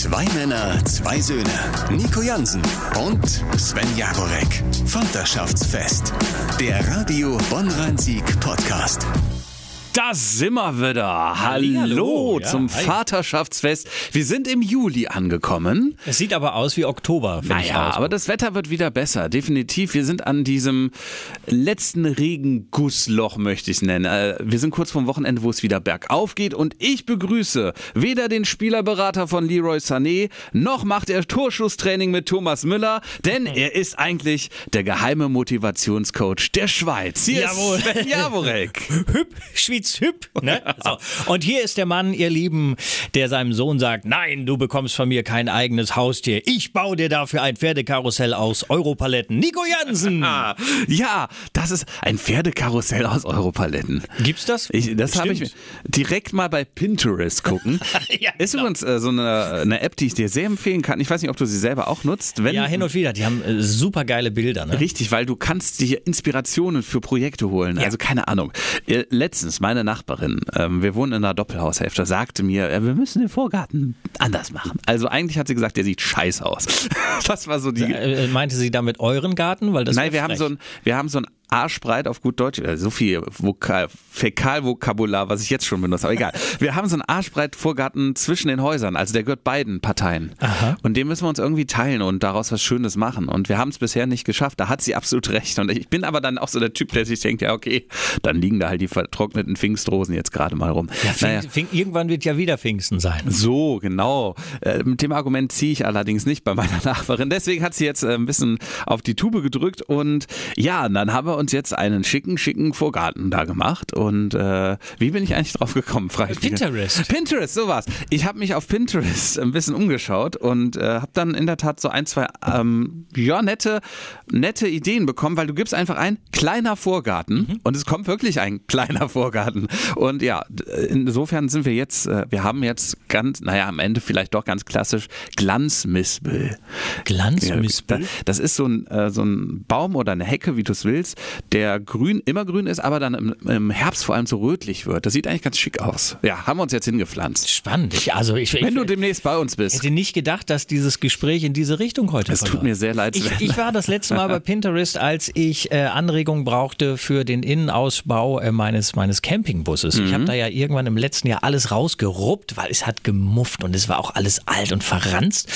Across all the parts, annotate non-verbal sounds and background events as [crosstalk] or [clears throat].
Zwei Männer, zwei Söhne. Nico Jansen und Sven Jagorek. Vaterschaftsfest. Der Radio Bonn-Rhein-Sieg Podcast. Da sind wir wieder. Hallo Hallihallo. Ja, zum hi. Vaterschaftsfest. Wir sind im Juli angekommen. Es sieht aber aus wie Oktober. Naja, aber das Wetter wird wieder besser. Definitiv. Wir sind an diesem letzten Regengussloch, möchte ich es nennen. Äh, Wir sind kurz vorm Wochenende, wo es wieder bergauf geht. Und ich begrüße weder den Spielerberater von Leroy Sané, noch macht er Torschusstraining mit Thomas Müller, denn er ist eigentlich der geheime Motivationscoach der Schweiz. Hier Jawohl. ist Sven Jaworek. [laughs] Schwyz, hüpp. Ne? [laughs] So. Und hier ist der Mann, ihr Lieben, der seinem Sohn sagt, nein, du bekommst von mir kein eigenes Haustier. Ich baue dir dafür ein Pferdekarussell aus Europaletten. Nico Jansen. [laughs] Ja, das ist ein Pferdekarussell aus Europaletten. Gibt's das? Ich, das habe ich direkt mal bei Pinterest gucken. [laughs] Ja, Ist genau. übrigens äh, so eine, eine App, die ich dir sehr empfehlen kann. Ich weiß nicht, ob du sie selber auch nutzt. Wenn, Ja, hin und wieder. Die haben äh, super geile Bilder. Ne? Richtig, weil du kannst dir Inspirationen für Projekte holen. Also keine Ahnung. Äh, Letztens, meine Nachbarin, ähm, wir wohnen in einer Doppelhaushälfte, sagte mir, äh, wir müssen den Vorgarten anders machen. Also eigentlich hat sie gesagt, der sieht scheiße aus. [laughs] Das war so die... Äh, meinte sie damit euren Garten? Weil das Nein, wir haben, so ein, wir haben so ein Arschbreit auf gut Deutsch, äh, so viel Vokal, Fäkalvokabular, was ich jetzt schon benutze, aber egal. [laughs] Wir haben so einen Arschbreit Vorgarten zwischen den Häusern, also der gehört beiden Parteien. Aha. Und den müssen wir uns irgendwie teilen und daraus was Schönes machen. Und wir haben es bisher nicht geschafft, da hat sie absolut [laughs] recht. Und ich bin aber dann auch so der Typ, der sich denkt, ja okay, dann liegen da halt die vertrockneten Pfingstrosen jetzt gerade mal rum. Ja, Pfing, irgendwann wird ja wieder Pfingsten sein. So, genau. Äh, mit dem Argument ziehe ich allerdings nicht bei meiner [laughs] Nachbarin. Deswegen hat sie jetzt äh, ein bisschen auf die Tube gedrückt und ja, dann haben wir uns jetzt einen schicken, schicken Vorgarten da gemacht. Und äh, wie bin ich eigentlich drauf gekommen? Frage. Pinterest. Pinterest, sowas. Ich habe mich auf Pinterest ein bisschen umgeschaut und äh, habe dann in der Tat so ein, zwei ähm, ja, nette, nette Ideen bekommen, weil du gibst einfach ein kleiner Vorgarten und es kommt wirklich ein kleiner Vorgarten. Und ja, d- insofern sind wir jetzt, äh, wir haben jetzt ganz, naja, am Ende vielleicht doch ganz klassisch Glanzmispel. Glanzmispel? Das ist so ein, äh, so ein Baum oder eine Hecke, wie du es willst, der grün, immer grün ist, aber dann im, im Herbst vor allem so rötlich wird. Das sieht eigentlich ganz schick aus. Ja, haben wir uns jetzt hingepflanzt. Spannend. Ich, also ich, Wenn ich, du demnächst bei uns bist. hätte nicht gedacht, dass dieses Gespräch in diese Richtung heute Es tut mir sehr leid, Ich, ich war das letzte Mal bei [laughs] Pinterest, als ich äh, Anregungen brauchte für den Innenausbau äh, meines, meines Campingbusses. Ich Mhm. habe da ja irgendwann im letzten Jahr alles rausgeruppt, weil es hat gemufft und es war auch alles alt und verranzt.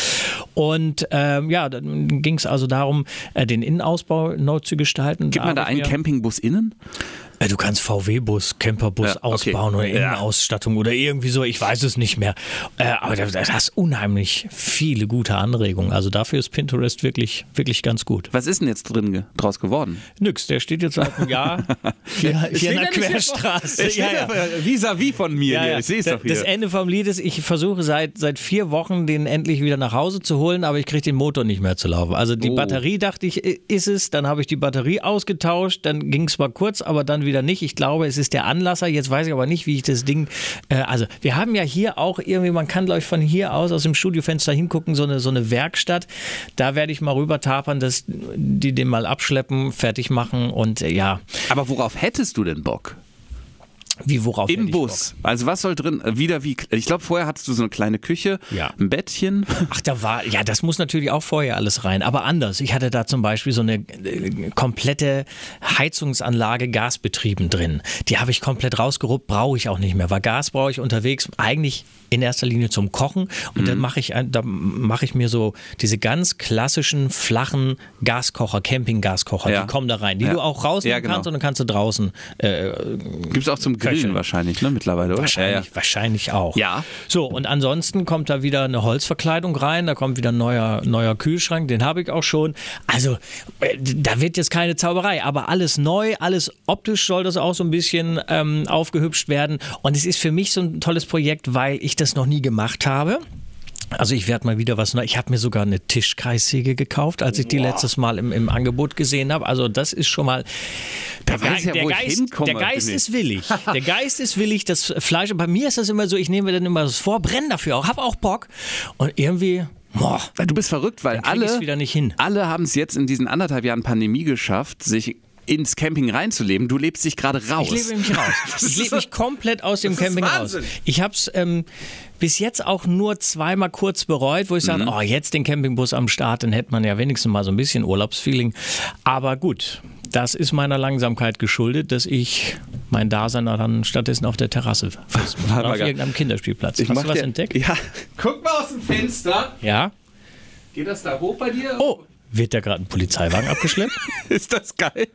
Und ähm, ja, dann ging es also darum, äh, den Innenausbau neu zu gestalten. Gibt man da mir- Campingbus innen? Äh, Du kannst VW-Bus, Camperbus Ja, okay. ausbauen oder Ja. Innenausstattung oder irgendwie so, ich weiß es nicht mehr. Äh, aber da, da hast unheimlich viele gute Anregungen. Also dafür ist Pinterest wirklich, wirklich ganz gut. Was ist denn jetzt drin draus geworden? Nix, der steht jetzt seit einem Jahr [laughs] hier, hier in der Querstraße. Ja, ja. Vis-à-vis von mir Ja, ja. Ich sehe es doch hier. Das Ende vom Lied ist, ich versuche seit, seit vier Wochen, den endlich wieder nach Hause zu holen, aber ich kriege den Motor nicht mehr zu laufen. Also die Oh. Batterie, dachte ich, ist es. Dann habe ich die Batterie ausgetauscht. Dann ging es mal kurz, aber dann wieder nicht. Ich glaube, es ist der Anlasser. Jetzt weiß ich aber nicht, wie ich das Ding. Äh, also, wir haben ja hier auch irgendwie, man kann, glaube ich, von hier aus, aus dem Studiofenster hingucken, so eine, so eine Werkstatt. Da werde ich mal rüber tapern, dass die den mal abschleppen, fertig machen und äh, ja, Aber worauf hättest du denn Bock? Wie worauf Im Bus. Also was soll drin? Wieder wie? Ich glaube, vorher hattest du so eine kleine Küche, Ja. ein Bettchen. Ach, da war, ja, das muss natürlich auch vorher alles rein, aber anders. Ich hatte da zum Beispiel so eine äh, komplette Heizungsanlage gasbetrieben drin. Die habe ich komplett rausgeruppt, brauche ich auch nicht mehr, weil Gas brauche ich unterwegs eigentlich in erster Linie zum Kochen und Mhm. dann mache ich, da mache ich mir so diese ganz klassischen flachen Gaskocher, Campinggaskocher, Ja. die kommen da rein, die Ja. du auch rausnehmen Ja, genau. kannst und dann kannst du draußen äh, Gibt es auch zum Köcheln. wahrscheinlich, ne? Mittlerweile, oder? Wahrscheinlich, Ja, ja. wahrscheinlich auch. Ja. So, und ansonsten kommt da wieder eine Holzverkleidung rein, da kommt wieder ein neuer, neuer Kühlschrank, den habe ich auch schon. Also, äh, da wird jetzt keine Zauberei, aber alles neu, alles optisch soll das auch so ein bisschen ähm, aufgehübscht werden. Und es ist für mich so ein tolles Projekt, weil ich das noch nie gemacht habe. Also ich werde mal wieder was neu. Ich habe mir sogar eine Tischkreissäge gekauft, als ich die letztes Mal im, im Angebot gesehen habe. Also das ist schon mal. Der, weiß ich ja, der Geist, hinkomme, der Geist ist willig. [laughs] Der Geist ist willig. Das Fleisch. Bei mir ist das immer so. Ich nehme mir dann immer das vor, brenne dafür auch, habe auch Bock. Und irgendwie. Boah, du bist verrückt, weil alle, wieder nicht hin. alle haben es jetzt in diesen anderthalb Jahren Pandemie geschafft, sich ins Camping reinzuleben. Du lebst dich gerade raus. Ich lebe mich raus. [laughs] Ich lebe mich komplett aus dem Camping raus. Wahnsinn. Ich habe es ähm, bis jetzt auch nur zweimal kurz bereut, wo ich Mhm. sage, oh, jetzt den Campingbus am Start, dann hätte man ja wenigstens mal so ein bisschen Urlaubsfeeling. Aber gut, das ist meiner Langsamkeit geschuldet, dass ich mein Dasein dann stattdessen auf der Terrasse fest Warte oder mal auf gar- irgendeinem Kinderspielplatz. Ich Hast du was dir- entdeckt? Ja. Guck mal aus dem Fenster. Ja. Geht das da hoch bei dir? Oh, wird da gerade ein Polizeiwagen abgeschleppt? [laughs] Ist das geil?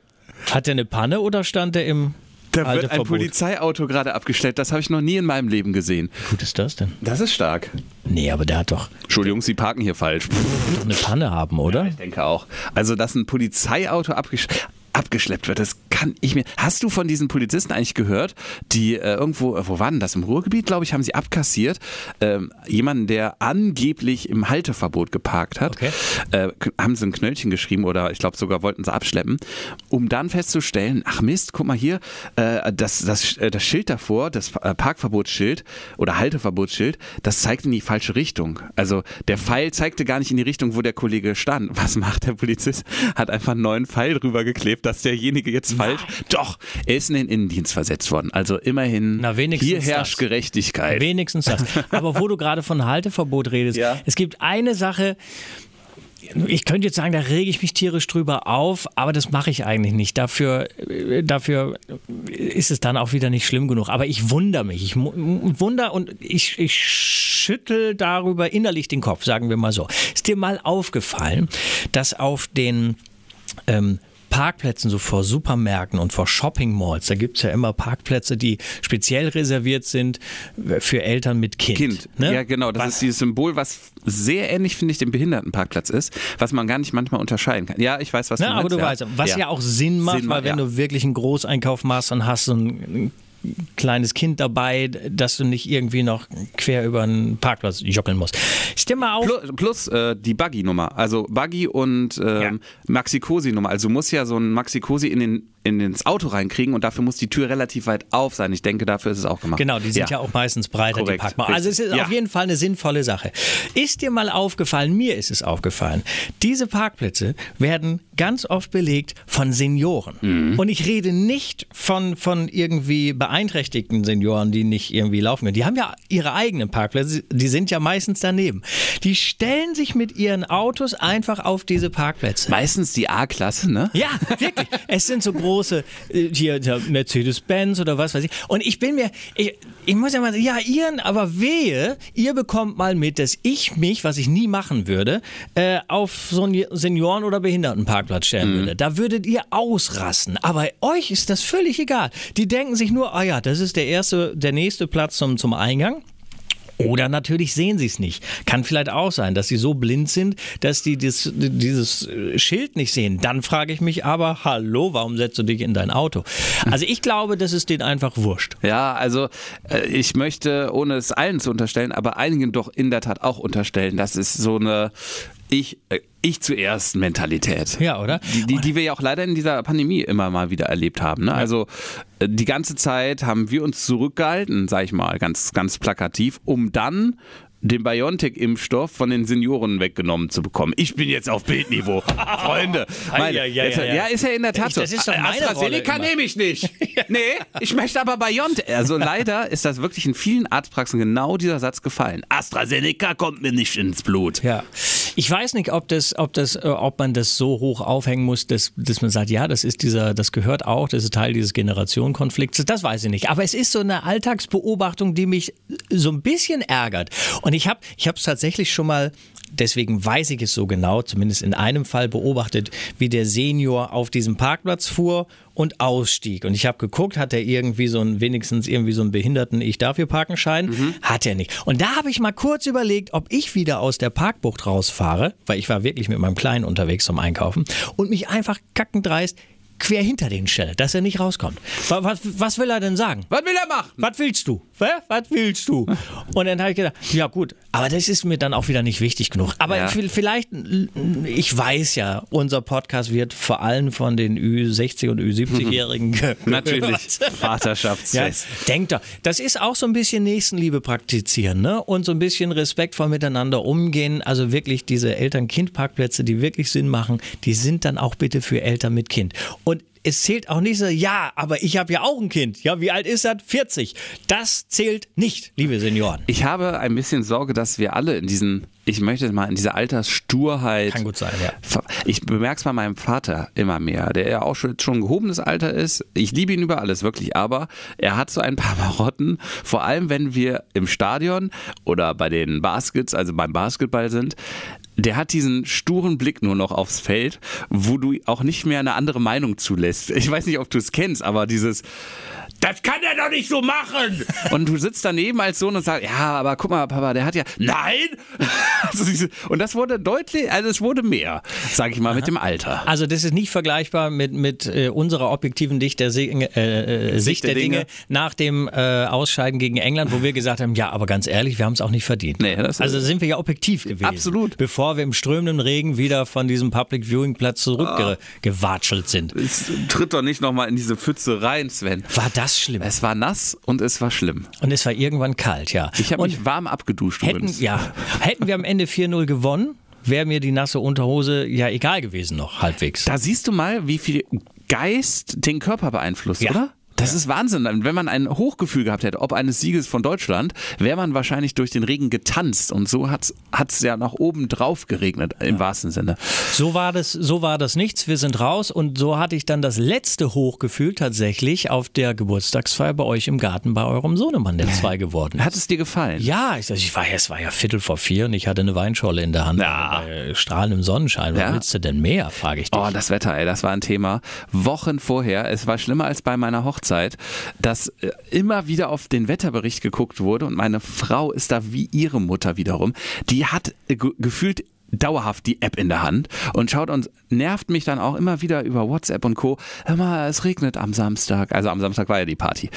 Hat der eine Panne oder stand der im Da wird ein? Polizeiauto gerade abgestellt. Das habe ich noch nie in meinem Leben gesehen. Wie gut ist das denn? Das ist stark. Nee, aber der hat doch Entschuldigung, Sie parken hier falsch. doch eine Panne haben, oder? Ich denke auch. Also, dass ein Polizeiauto abgesch abgeschleppt wird, das kann ich mir. Hast du von diesen Polizisten eigentlich gehört, die äh, irgendwo, äh, wo war denn das? Im Ruhrgebiet, glaube ich, haben sie abkassiert. Ähm, jemanden, der angeblich im Halteverbot geparkt hat, Okay. äh, haben sie ein Knöllchen geschrieben oder ich glaube sogar wollten sie abschleppen, um dann festzustellen, ach Mist, guck mal hier, äh, das, das, äh, das Schild davor, das äh, Parkverbotsschild oder Halteverbotsschild, das zeigt in die falsche Richtung. Also der Pfeil zeigte gar nicht in die Richtung, wo der Kollege stand. Was macht der Polizist? Hat einfach einen neuen Pfeil drüber geklebt, dass derjenige jetzt falsch. Doch, er ist in den Innendienst versetzt worden. Also immerhin, Na, wenigstens hier herrscht das. Gerechtigkeit. Wenigstens das. Aber wo du gerade von Halteverbot redest, Ja. es gibt eine Sache, ich könnte jetzt sagen, da rege ich mich tierisch drüber auf, aber das mache ich eigentlich nicht. Dafür, äh, dafür ist es dann auch wieder nicht schlimm genug. Aber ich wundere mich. Ich mu- wunder und ich, ich schüttel darüber innerlich den Kopf, sagen wir mal so. Ist dir mal aufgefallen, dass auf den ähm, Parkplätzen, so vor Supermärkten und vor Shopping Malls, da gibt es ja immer Parkplätze, die speziell reserviert sind für Eltern mit Kind. Kind. ne? Ja, genau. Das Was- ist dieses Symbol, was sehr ähnlich, finde ich, dem Behindertenparkplatz ist, was man gar nicht manchmal unterscheiden kann. Ja, ich weiß, was Ja, du aber meinst. du weißt, was ja. auch Sinn macht, Sinn weil macht, wenn ja. du wirklich einen Großeinkauf machst und hast so ein kleines Kind dabei, dass du nicht irgendwie noch quer über einen Parkplatz joggeln musst. Mal auf. Plus, plus äh, die Buggy-Nummer. Also Buggy und ähm, Maxi-Cosi-Nummer. Also du musst ja so ein Maxi-Cosi in den in ins Auto reinkriegen und dafür muss die Tür relativ weit auf sein. Ich denke, dafür ist es auch gemacht. Genau, die sind ja, auch meistens breiter, Korrekt, die Parkmauer. Also es ist richtig. auf Ja. jeden Fall eine sinnvolle Sache. Ist dir mal aufgefallen, mir ist es aufgefallen, diese Parkplätze werden ganz oft belegt von Senioren. Mhm. Und ich rede nicht von, von irgendwie beeinträchtigten Senioren, die nicht irgendwie laufen können. Die haben ja ihre eigenen Parkplätze, die sind ja meistens daneben. Die stellen sich mit ihren Autos einfach auf diese Parkplätze. Meistens die A-Klasse, ne? Ja, wirklich. Es sind so große, [laughs] äh, hier Mercedes-Benz oder was weiß ich. Und ich bin mir, ich, ich muss ja mal sagen, ja, ihr, aber wehe, ihr bekommt mal mit, dass ich mich, was ich nie machen würde, äh, auf so einen Senioren- oder Behindertenparkplatz stellen würde. Da würdet ihr ausrasten. Aber euch ist das völlig egal. Die denken sich nur, ah ja, das ist der erste, der nächste Platz zum, zum Eingang. Oder natürlich sehen sie es nicht. Kann vielleicht auch sein, dass sie so blind sind, dass die dieses, dieses Schild nicht sehen. Dann frage ich mich aber, hallo, warum setzt du dich in dein Auto? Also ich glaube, das ist denen einfach wurscht. Ja, also äh, ich möchte, ohne es allen zu unterstellen, aber einigen doch in der Tat auch unterstellen, das ist so eine ich, äh, ich zuerst Mentalität. Ja, oder? Die, die, die wir ja auch leider in dieser Pandemie immer mal wieder erlebt haben. Ne? Also äh, die ganze Zeit haben wir uns zurückgehalten, sag ich mal, ganz, ganz plakativ, um dann den BioNTech-Impfstoff von den Senioren weggenommen zu bekommen. Ich bin jetzt auf Bildniveau. [laughs] Freunde. Meine, Ei, ei, ei, jetzt, ei, ei. ja, ist ja in der Tat so. das ist doch meine AstraZeneca nehme ich nicht. [laughs] Nee, ich möchte aber BioNTech. Also leider ist das wirklich in vielen Arztpraxen genau dieser Satz gefallen. AstraZeneca kommt mir nicht ins Blut. Ja. Ich weiß nicht, ob das, ob das, äh, ob man das so hoch aufhängen muss, dass, dass man sagt, ja, das ist dieser, das gehört auch, das ist Teil dieses Generationenkonflikts. Das weiß ich nicht. Aber es ist so eine Alltagsbeobachtung, die mich so ein bisschen ärgert. Und ich habe, ich habe es tatsächlich schon mal Deswegen weiß ich es so genau, zumindest in einem Fall beobachtet, wie der Senior auf diesem Parkplatz fuhr und ausstieg. Und ich habe geguckt, hat er irgendwie so einen, wenigstens irgendwie so einen Behinderten Ich darf hier parken Schein? Hat er nicht. Und da habe ich mal kurz überlegt, ob ich wieder aus der Parkbucht rausfahre, weil ich war wirklich mit meinem Kleinen unterwegs zum Einkaufen und mich einfach kackendreist quer hinter den stelle, dass er nicht rauskommt. Was, was, was will er denn sagen? Was will er machen? Was willst du? Was willst du? Und dann habe ich gedacht, ja gut, aber das ist mir dann auch wieder nicht wichtig genug. Aber Ja. vi- vielleicht, ich weiß ja, unser Podcast wird vor allem von den Ü60 und Ü70-Jährigen [laughs] gehört. Natürlich. [laughs] Ja, Vaterschaftsfest. denkt doch. Das ist auch so ein bisschen Nächstenliebe praktizieren, ne? Und so ein bisschen respektvoll miteinander umgehen. Also wirklich diese Eltern-Kind-Parkplätze, die wirklich Sinn machen, die sind dann auch bitte für Eltern mit Kind. Und es zählt auch nicht so, ja, aber ich habe ja auch ein Kind. Ja, wie alt ist das? 40. Das zählt nicht, liebe Senioren. Ich habe ein bisschen Sorge, dass wir alle in diesen, ich möchte mal in dieser Alterssturheit. Kann gut sein, ja. Ich bemerke es bei meinem Vater immer mehr, der ja auch schon, schon ein gehobenes Alter ist. Ich liebe ihn über alles, wirklich, aber er hat so ein paar [laughs] Marotten, vor allem wenn wir im Stadion oder bei den Baskets, also beim Basketball sind, der hat diesen sturen Blick nur noch aufs Feld, wo du auch nicht mehr eine andere Meinung zulässt. Ich weiß nicht, ob du es kennst, aber dieses, das kann er doch nicht so machen. [laughs] Und du sitzt daneben als Sohn und sagst, ja, aber guck mal, Papa, der hat ja, nein. [laughs] Also und das wurde deutlich, also es wurde mehr, sage ich mal, Aha. mit dem Alter. Also das ist nicht vergleichbar mit, mit äh, unserer objektiven Dicht der, äh, äh, Sicht der, der Dinge. Dinge. nach dem äh, Ausscheiden gegen England, wo wir gesagt haben, ja, aber ganz ehrlich, wir haben es auch nicht verdient. Nee, also sind wir ja objektiv gewesen. Absolut. Bevor wir im strömenden Regen wieder von diesem Public Viewing Platz zurückgewatschelt ah. sind. Es tritt doch nicht nochmal in diese Pfütze rein, Sven. War das schlimm? Es war nass und es war schlimm. Und es war irgendwann kalt, ja. Ich habe mich warm abgeduscht hätten, übrigens. Ja, hätten wir am Ende 4-0 gewonnen, wäre mir die nasse Unterhose ja egal gewesen noch, halbwegs. Da siehst du mal, wie viel Geist den Körper beeinflusst, ja. oder? Das ja. ist Wahnsinn. Wenn man ein Hochgefühl gehabt hätte, ob eines Sieges von Deutschland, wäre man wahrscheinlich durch den Regen getanzt. Und so hat es ja nach oben drauf geregnet, im ja. wahrsten Sinne. So war, das, so war das nichts. Wir sind raus. Und so hatte ich dann das letzte Hochgefühl tatsächlich auf der Geburtstagsfeier bei euch im Garten bei eurem Sohnemann, der zwei geworden ist. Hat es dir gefallen? Ja, ich, ich war, es war ja Viertel vor vier und ich hatte eine Weinscholle in der Hand. Ja. Bei strahlendem Sonnenschein. Was ja. willst du denn mehr, frage ich dich. Oh, das Wetter, ey, das war ein Thema. Wochen vorher. Es war schlimmer als bei meiner Hochzeit. Hochzeit, dass äh, immer wieder auf den Wetterbericht geguckt wurde und meine Frau ist da wie ihre Mutter wiederum. Die hat äh, gefühlt dauerhaft die App in der Hand und schaut und nervt mich dann auch immer wieder über WhatsApp und Co. Hör mal, es regnet am Samstag. Also am Samstag war ja die Party.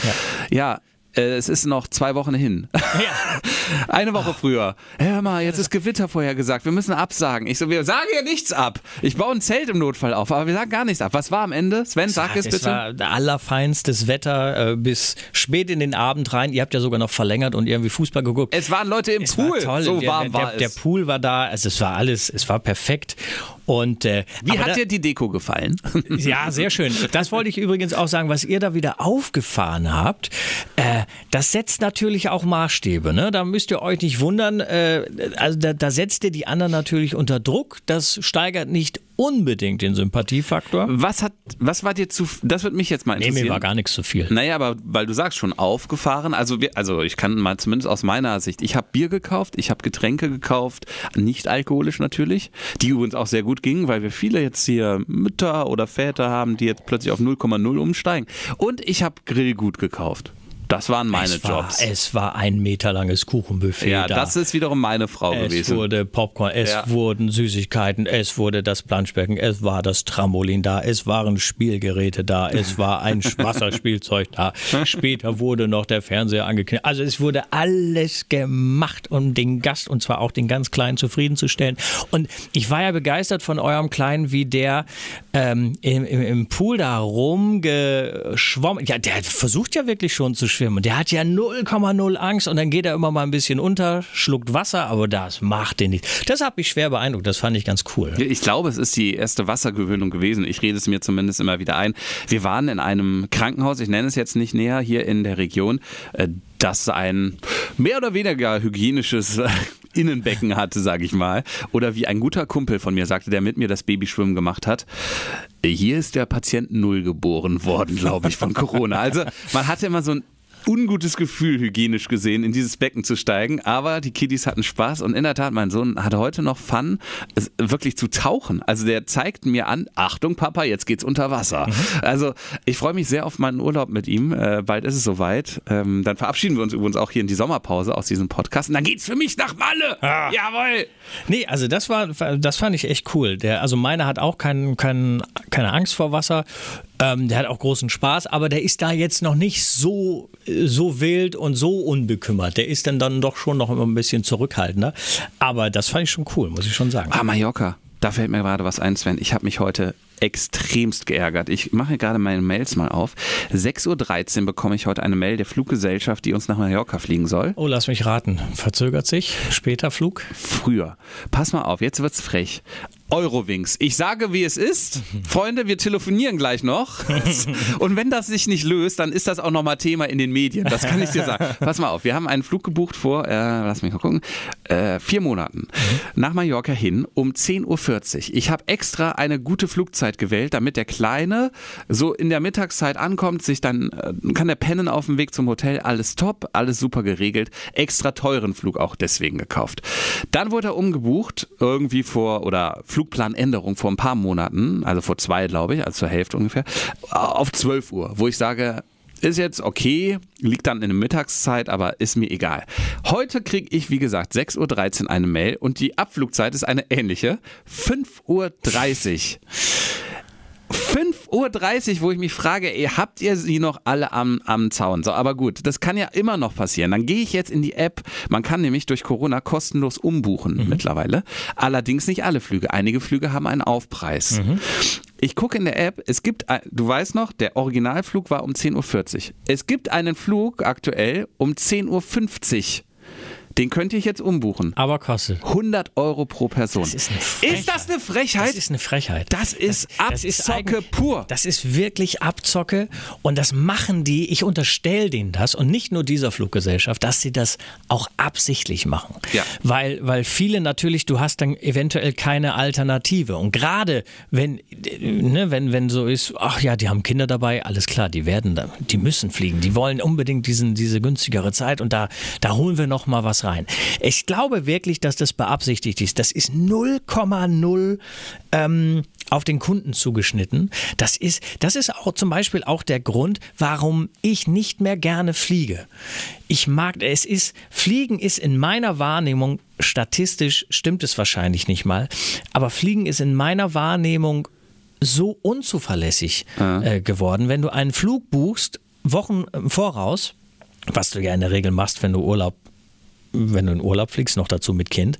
Ja, ja es ist noch zwei Wochen hin. Ja. [laughs] Eine Woche früher. Hör mal, jetzt ist Gewitter vorher gesagt. Wir müssen absagen. Ich so, wir sagen ja nichts ab. Ich baue ein Zelt im Notfall auf, aber wir sagen gar nichts ab. Was war am Ende? Sven, sag es bitte. Es war allerfeinstes Wetter äh, bis spät in den Abend rein. Ihr habt ja sogar noch verlängert und irgendwie Fußball geguckt. Es waren Leute im es Pool. War toll. So warm der, war der, es. Der Pool war da. Also es war alles, es war perfekt. Und, äh, Wie hat da, dir die Deko gefallen? Ja, sehr schön. Das wollte ich übrigens auch sagen, was ihr da wieder aufgefahren habt. Äh, das setzt natürlich auch Maßstäbe. Ne? Da müsst ihr euch nicht wundern. Äh, also da, da setzt ihr die anderen natürlich unter Druck. Das steigert nicht unbedingt den Sympathiefaktor. Was hat, was war dir zu, das wird mich jetzt mal interessieren. Nee, mir war gar nichts zu viel. Naja, aber weil du sagst schon aufgefahren, also wir, also ich kann mal zumindest aus meiner Sicht, ich habe Bier gekauft, ich habe Getränke gekauft, nicht alkoholisch natürlich, die übrigens auch sehr gut gingen, weil wir viele jetzt hier Mütter oder Väter haben, die jetzt plötzlich auf 0,0 umsteigen. Und ich habe Grillgut gekauft. Das waren meine es war, Jobs. Es war ein Meter langes Kuchenbuffet. Ja, da. das ist wiederum meine Frau es gewesen. Es wurde Popcorn, es ja. wurden Süßigkeiten, es wurde das Planschbecken, es war das Trampolin da, es waren Spielgeräte da, es [laughs] war ein Wasserspielzeug da. Später wurde noch der Fernseher angeknipst. Also es wurde alles gemacht, um den Gast und zwar auch den ganz Kleinen zufriedenzustellen. Und ich war ja begeistert von eurem Kleinen, wie der ähm, im, im, im Pool da rumgeschwommen. Ja, der versucht ja wirklich schon zu schwimmen schwimmen. Der hat ja 0,0 Angst und dann geht er immer mal ein bisschen unter, schluckt Wasser, aber das macht den nicht. Das hat mich schwer beeindruckt, das fand ich ganz cool. Ich glaube, es ist die erste Wassergewöhnung gewesen. Ich rede es mir zumindest immer wieder ein. Wir waren in einem Krankenhaus, ich nenne es jetzt nicht näher, hier in der Region äh, das ein mehr oder weniger hygienisches Innenbecken hatte, sage ich mal. Oder wie ein guter Kumpel von mir sagte, der mit mir das Babyschwimmen gemacht hat. Hier ist der Patient Null geboren worden, glaube ich, von Corona. Also man hatte immer so ein ungutes Gefühl, hygienisch gesehen, in dieses Becken zu steigen. Aber die Kiddies hatten Spaß und in der Tat, mein Sohn hat heute noch Fun, wirklich zu tauchen. Also der zeigt mir an, Achtung Papa, jetzt geht's unter Wasser. Mhm. Also ich freue mich sehr auf meinen Urlaub mit ihm. Äh, bald ist es soweit. Ähm, dann verabschieden wir uns übrigens auch hier in die Sommerpause aus diesem Podcast. Und dann geht's für mich nach Malle. Ah. Jawohl. Nee, also das war, das fand ich echt cool. Der, also meiner hat auch kein, kein, keine Angst vor Wasser. Ähm, der hat auch großen Spaß, aber der ist da jetzt noch nicht so, so wild und so unbekümmert. Der ist dann, dann doch schon noch immer ein bisschen zurückhaltender. Aber das fand ich schon cool, muss ich schon sagen. Ah, Mallorca. Da fällt mir gerade was ein, Sven. Ich habe mich heute extremst geärgert. Ich mache gerade meine Mails mal auf. 6.13 Uhr bekomme ich heute eine Mail der Fluggesellschaft, die uns nach Mallorca fliegen soll. Oh, lass mich raten. Verzögert sich? Später Flug? Früher. Pass mal auf, jetzt wird's frech. Eurowings. Ich sage, wie es ist. Freunde, wir telefonieren gleich noch. [laughs] Und wenn das sich nicht löst, dann ist das auch nochmal Thema in den Medien. Das kann ich dir sagen. [laughs] Pass mal auf, wir haben einen Flug gebucht vor, äh, lass mich mal gucken, äh, vier Monaten nach Mallorca hin um 10.40 Uhr. Ich habe extra eine gute Flugzeit gewählt, damit der Kleine so in der Mittagszeit ankommt, sich dann äh, kann er pennen auf dem Weg zum Hotel. Alles top, alles super geregelt. Extra teuren Flug auch deswegen gekauft. Dann wurde er umgebucht, irgendwie vor, oder Flugplanänderung vor ein paar Monaten, also vor zwei, glaube ich, also zur Hälfte ungefähr, auf 12 Uhr, wo ich sage, ist jetzt okay, liegt dann in der Mittagszeit, aber ist mir egal. Heute kriege ich, wie gesagt, 6.13 Uhr eine Mail und die Abflugzeit ist eine ähnliche. 5.30 Uhr. 5.30 Uhr, wo ich mich frage, ey, habt ihr sie noch alle am, am Zaun? So, aber gut, das kann ja immer noch passieren. Dann gehe ich jetzt in die App. Man kann nämlich durch Corona kostenlos umbuchen mhm. mittlerweile. Allerdings nicht alle Flüge. Einige Flüge haben einen Aufpreis. Mhm. Ich gucke in der App, es gibt, du weißt noch, der Originalflug war um 10.40 Uhr. Es gibt einen Flug aktuell um 10.50 Uhr. Den könnt ihr jetzt umbuchen. Aber kostet. 100 Euro pro Person. Das ist, ist das eine Frechheit? Das ist eine Frechheit. Das ist das, Abzocke das ist pur. Das ist wirklich Abzocke und das machen die, ich unterstelle denen das und nicht nur dieser Fluggesellschaft, dass sie das auch absichtlich machen. Ja. Weil, weil viele natürlich, du hast dann eventuell keine Alternative und gerade wenn, ne, wenn, wenn so ist, ach ja, die haben Kinder dabei, alles klar, die werden da, die müssen fliegen, die wollen unbedingt diesen, diese günstigere Zeit und da, da holen wir noch mal rein. Ich glaube wirklich, dass das beabsichtigt ist. Das ist 0,0 ähm, auf den Kunden zugeschnitten. Das ist, das ist auch zum Beispiel auch der Grund, warum ich nicht mehr gerne fliege. Ich mag, es ist, Fliegen ist in meiner Wahrnehmung, statistisch stimmt es wahrscheinlich nicht mal, aber Fliegen ist in meiner Wahrnehmung so unzuverlässig äh, geworden. Wenn du einen Flug buchst, Wochen im Voraus, was du ja in der Regel machst, wenn du Urlaub wenn du in Urlaub fliegst, noch dazu mit Kind.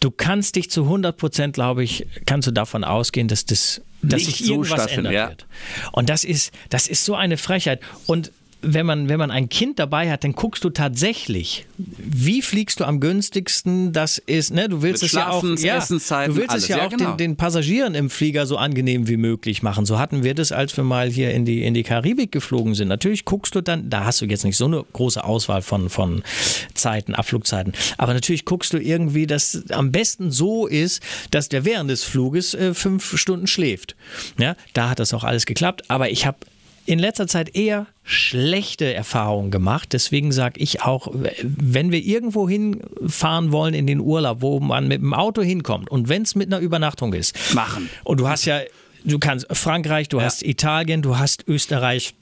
Du kannst dich zu 100 Prozent, glaube ich, kannst du davon ausgehen, dass das dass sich irgendwas ändert ja. wird. Und das ist, das ist so eine Frechheit. Und wenn man, wenn man ein Kind dabei hat, dann guckst du tatsächlich, wie fliegst du am günstigsten. Das ist, ne, du willst Mit es ja auch, ja, du willst alles. es ja, ja auch genau. den, den, Passagieren im Flieger so angenehm wie möglich machen. So hatten wir das, als wir mal hier in die, in die Karibik geflogen sind. Natürlich guckst du dann, da hast du jetzt nicht so eine große Auswahl von, von Zeiten, Abflugzeiten, aber natürlich guckst du irgendwie, dass am besten so ist, dass der während des Fluges äh, fünf Stunden schläft. Ja, da hat das auch alles geklappt, aber ich habe in letzter Zeit eher schlechte Erfahrungen gemacht. Deswegen sage ich auch, wenn wir irgendwo hinfahren wollen in den Urlaub, wo man mit dem Auto hinkommt und wenn es mit einer Übernachtung ist, machen. Und du hast ja, du kannst Frankreich, du ja. hast Italien, du hast Österreich.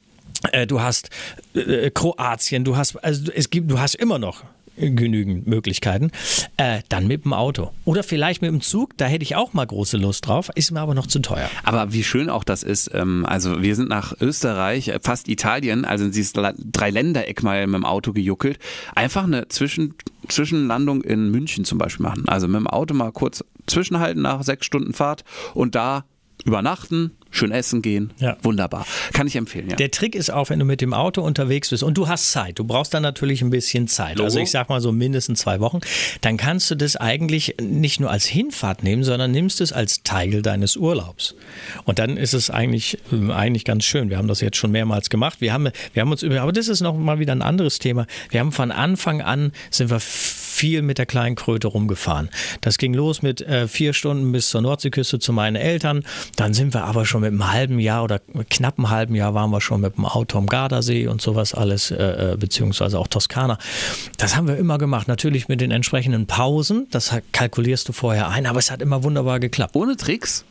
Äh, du hast äh, Kroatien, du hast, also es gibt, du hast immer noch genügend Möglichkeiten. Äh, dann mit dem Auto. Oder vielleicht mit dem Zug, da hätte ich auch mal große Lust drauf, ist mir aber noch zu teuer. Aber wie schön auch das ist, ähm, also wir sind nach Österreich, äh, fast Italien, also in dieses Dreiländereck mal mit dem Auto gejuckelt. Einfach eine Zwischen Zwischenlandung in München zum Beispiel machen. Also mit dem Auto mal kurz zwischenhalten nach sechs Stunden Fahrt und da übernachten, schön essen gehen. Ja. Wunderbar. Kann ich empfehlen, ja. Der Trick ist auch, wenn du mit dem Auto unterwegs bist und du hast Zeit, du brauchst dann natürlich ein bisschen Zeit. Logo. Also ich sag mal so mindestens zwei Wochen, dann kannst du das eigentlich nicht nur als Hinfahrt nehmen, sondern nimmst es als Teil deines Urlaubs. Und dann ist es eigentlich, ähm, eigentlich ganz schön. Wir haben das jetzt schon mehrmals gemacht. Wir haben, wir haben uns über, aber das ist noch mal wieder ein anderes Thema. Wir haben von Anfang an sind wir viel mit der kleinen Kröte rumgefahren. Das ging los mit äh, vier Stunden bis zur Nordseeküste zu meinen Eltern. Dann sind wir aber schon mit einem halben Jahr oder knapp einem halben Jahr waren wir schon mit dem Auto am Gardasee und sowas alles, äh, äh, beziehungsweise auch Toskana. Das haben wir immer gemacht. Natürlich mit den entsprechenden Pausen. Das kalkulierst du vorher ein, aber es hat immer wunderbar geklappt. Ohne Tricks?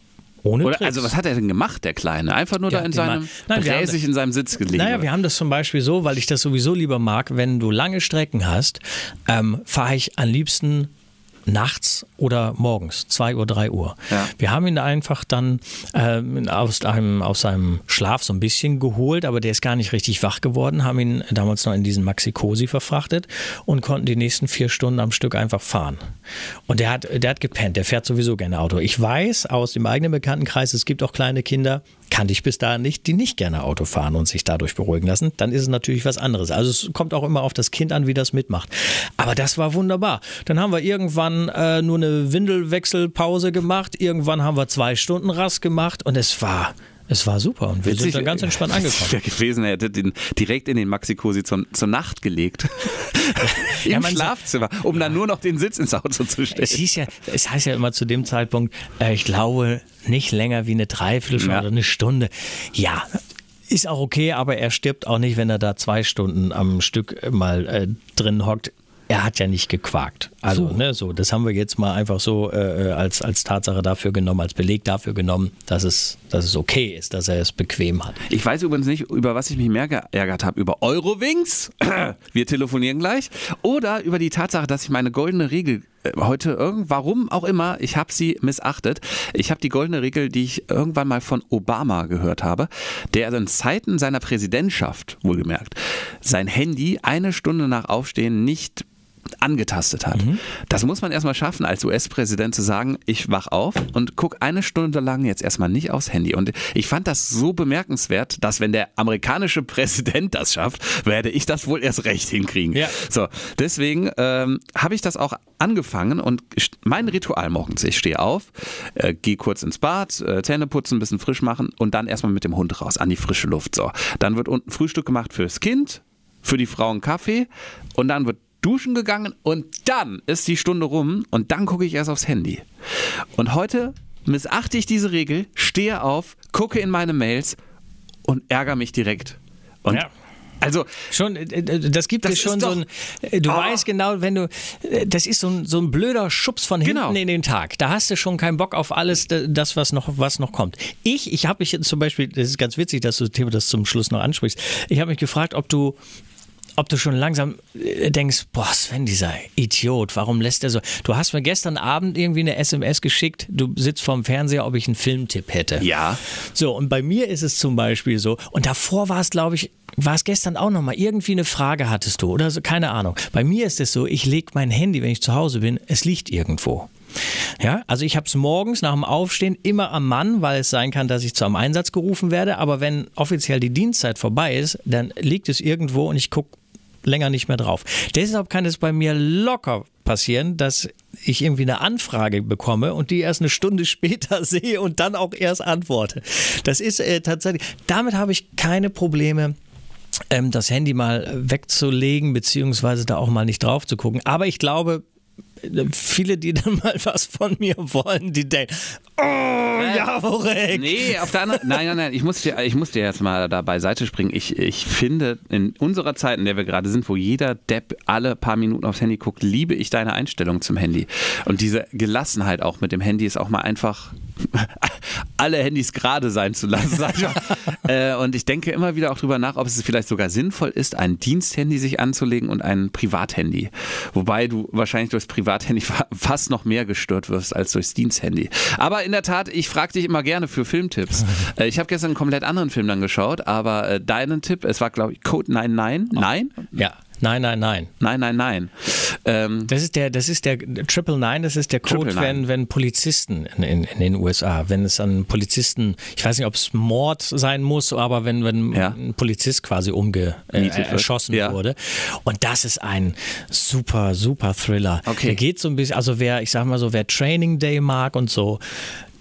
Ohne Oder, also was hat er denn gemacht, der Kleine? Einfach nur ja, da in seinem, nein, bräsig in seinem Sitz gelegen? Naja, wir haben das zum Beispiel so, weil ich das sowieso lieber mag, wenn du lange Strecken hast, ähm, fahre ich am liebsten nachts oder morgens, 2 Uhr, 3 Uhr. Ja. Wir haben ihn einfach dann äh, aus, einem, aus seinem Schlaf so ein bisschen geholt, aber der ist gar nicht richtig wach geworden, haben ihn damals noch in diesen Maxi-Cosi verfrachtet und konnten die nächsten vier Stunden am Stück einfach fahren. Und der hat, der hat gepennt, der fährt sowieso gerne Auto. Ich weiß aus dem eigenen Bekanntenkreis, es gibt auch kleine Kinder, kannte ich bis dahin nicht, die nicht gerne Auto fahren und sich dadurch beruhigen lassen, dann ist es natürlich was anderes. Also es kommt auch immer auf das Kind an, wie das mitmacht. Aber das war wunderbar. Dann haben wir irgendwann äh, nur eine Windelwechselpause gemacht, irgendwann haben wir zwei Stunden Rast gemacht und es war es war super und wir Witzig, sind dann ganz entspannt angekommen. wäre gewesen, er hätte den direkt in den Maxi-Cosi zur, zur Nacht gelegt. [laughs] Im Ja, Schlafzimmer, um dann nur noch den Sitz ins Auto zu stellen. Es, hieß ja, es heißt ja immer zu dem Zeitpunkt, äh, ich glaube, nicht länger wie eine Dreiviertelstunde Ja. oder eine Stunde. Ja, ist auch okay, aber er stirbt auch nicht, wenn er da zwei Stunden am Stück mal äh, drin hockt. Er hat ja nicht gequakt. Also, So. ne, so, das haben wir jetzt mal einfach so äh, als, als Tatsache dafür genommen, als Beleg dafür genommen, dass es, dass es okay ist, dass er es bequem hat. Ich weiß übrigens nicht, über was ich mich mehr geärgert habe. Über Eurowings, [clears throat] wir telefonieren gleich, oder über die Tatsache, dass ich meine goldene Regel äh, heute irgend, warum auch immer, ich habe sie missachtet. Ich habe die goldene Regel, die ich irgendwann mal von Obama gehört habe, der in Zeiten seiner Präsidentschaft, wohlgemerkt, sein Handy eine Stunde nach Aufstehen nicht angetastet hat. Das muss man erstmal schaffen, als US-Präsident zu sagen, ich wach auf und guck eine Stunde lang jetzt erstmal nicht aufs Handy. Und ich fand das so bemerkenswert, dass wenn der amerikanische [laughs] Präsident das schafft, werde ich das wohl erst recht hinkriegen. Ja. So, deswegen ähm, habe ich das auch angefangen und st- mein Ritual morgens, ich stehe auf, äh, gehe kurz ins Bad, äh, Zähne putzen, ein bisschen frisch machen und dann erstmal mit dem Hund raus an die frische Luft. So, dann wird unten Frühstück gemacht fürs Kind, für die Frau einen Kaffee und dann wird duschen gegangen und dann ist die Stunde rum und dann gucke ich erst aufs Handy. Und heute missachte ich diese Regel, stehe auf, gucke in meine Mails und ärgere mich direkt. Und Ja. also Schon, äh, äh, das gibt dir schon ist so doch- ein, äh, du Ah. weißt genau, wenn du, äh, das ist so ein, so ein blöder Schubs von hinten Genau. in den Tag. Da hast du schon keinen Bock auf alles, das, was noch, was noch kommt. Ich, ich habe mich jetzt zum Beispiel, das ist ganz witzig, dass du das Thema das zum Schluss noch ansprichst. Ich habe mich gefragt, ob du, ob du schon langsam äh, denkst, boah, Sven, dieser Idiot, warum lässt er so? Du hast mir gestern Abend irgendwie eine SMS geschickt, du sitzt vorm Fernseher, ob ich einen Filmtipp hätte. Ja. So, und bei mir ist es zum Beispiel so, und davor war es, glaube ich, war es gestern auch nochmal, irgendwie eine Frage hattest du oder so, keine Ahnung. Bei mir ist es so, ich lege mein Handy, wenn ich zu Hause bin, es liegt irgendwo. Ja, also ich habe es morgens nach dem Aufstehen immer am Mann, weil es sein kann, dass ich zu einem Einsatz gerufen werde. Aber wenn offiziell die Dienstzeit vorbei ist, dann liegt es irgendwo und ich gucke länger nicht mehr drauf. Deshalb kann es bei mir locker passieren, dass ich irgendwie eine Anfrage bekomme und die erst eine Stunde [laughs] später sehe und dann auch erst antworte. Das ist äh, tatsächlich, damit habe ich keine Probleme. Ähm, das Handy mal wegzulegen, beziehungsweise da auch mal nicht drauf zu gucken. Aber ich glaube, viele, die [laughs] dann mal was von mir wollen, die denken, oh, ja, korrekt. Nee, auf der anderen Nein, nein, nein, ich muss dir, ich muss dir jetzt mal da beiseite springen. Ich, ich finde, in unserer Zeit, in der wir gerade sind, wo jeder Depp alle paar Minuten aufs Handy guckt, liebe ich deine Einstellung zum Handy. Und diese Gelassenheit auch mit dem Handy ist auch mal einfach [laughs] alle Handys gerade sein zu lassen, sag ich mal. [laughs] äh, und ich denke immer wieder auch drüber nach, ob es vielleicht sogar sinnvoll ist, ein Diensthandy sich anzulegen und ein Privathandy. Wobei du wahrscheinlich durchs Privathandy fa- [laughs] fast noch mehr gestört wirst als durchs Diensthandy. Aber in der Tat, ich frage dich immer gerne für Filmtipps. äh, ich habe gestern einen komplett anderen Film dann geschaut, aber äh, deinen Tipp, es war glaube ich Code 99. Nein? Ja, nein, nein, nein. Nein, nein, nein. Ähm, Das ist der, das ist der Triple Nine, das ist der Code, wenn, wenn Polizisten in, in, in den USA, wenn es an Polizisten, ich weiß nicht, ob es Mord sein muss, aber wenn, wenn Ja. ein Polizist quasi umge äh, erschossen Ja. wurde. Und das ist ein super, super Thriller. Okay. Der geht so ein bisschen, also wer, ich sag mal so, wer Training Day mag und so,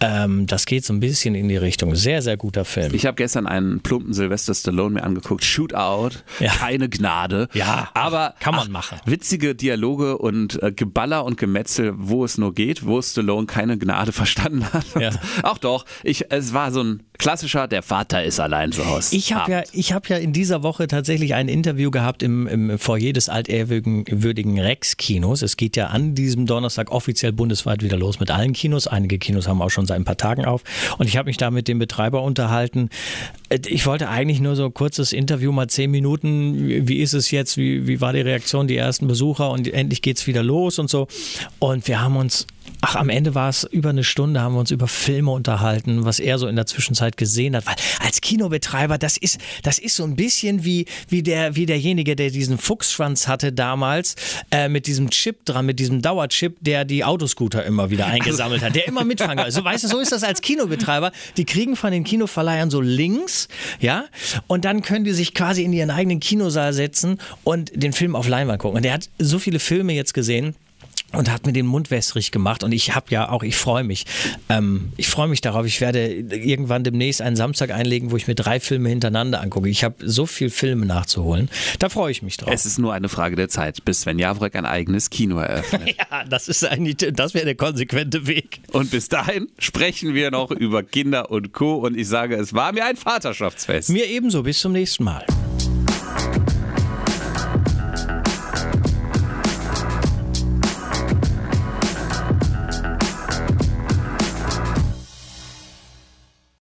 ähm, das geht so ein bisschen in die Richtung. Sehr, sehr guter Film. Ich habe gestern einen plumpen Sylvester Stallone mir angeguckt. Shootout, Ja. keine Gnade. Ja, aber kann man machen. Witzige Dialoge und äh, Geballer und Gemetzel, wo es nur geht, wo Stallone keine Gnade [laughs] verstanden hat. Ja. Auch doch. Ich, es war so ein klassischer, der Vater ist allein zu Hause. Ich habe ja, ich hab ja in dieser Woche tatsächlich ein Interview gehabt im, im Foyer des altehrwürdigen würdigen Rex-Kinos. Es geht ja an diesem Donnerstag offiziell bundesweit wieder los mit allen Kinos. Einige Kinos haben auch schon seit ein paar Tagen auf. Und ich habe mich da mit dem Betreiber unterhalten. Äh, Ich wollte eigentlich nur so ein kurzes Interview, mal zehn Minuten. Wie ist es jetzt? Wie, wie war die Reaktion, die ersten Besucher? Und endlich geht's wieder los und so. Und wir haben uns Ach, am Ende war es über eine Stunde, haben wir uns über Filme unterhalten, was er so in der Zwischenzeit gesehen hat. Weil als Kinobetreiber, das ist, das ist so ein bisschen wie, wie, der, wie derjenige, der diesen Fuchsschwanz hatte damals, äh, mit diesem Chip dran, mit diesem Dauerchip, der die Autoscooter immer wieder eingesammelt hat, der immer mitfangen kann. So, weißt du, so ist das als Kinobetreiber. Die kriegen von den Kinoverleihern so Links, ja, und dann können die sich quasi in ihren eigenen Kinosaal setzen und den Film auf Leinwand gucken. Und der hat so viele Filme jetzt gesehen und hat mir den Mund wässrig gemacht und ich habe ja auch, ich freue mich. Ähm, ich freue mich darauf. Ich werde irgendwann demnächst einen Samstag einlegen, wo ich mir drei Filme hintereinander angucke. Ich habe so viel Filme nachzuholen. Da freue ich mich drauf. Es ist nur eine Frage der Zeit, bis Sven Javrek ein eigenes Kino eröffnet. [laughs] ja, das ist eigentlich, das wäre der konsequente Weg. Und bis dahin sprechen wir noch über Kinder und Co. Und ich sage, es war mir ein Vaterschaftsfest. Mir ebenso. Bis zum nächsten Mal.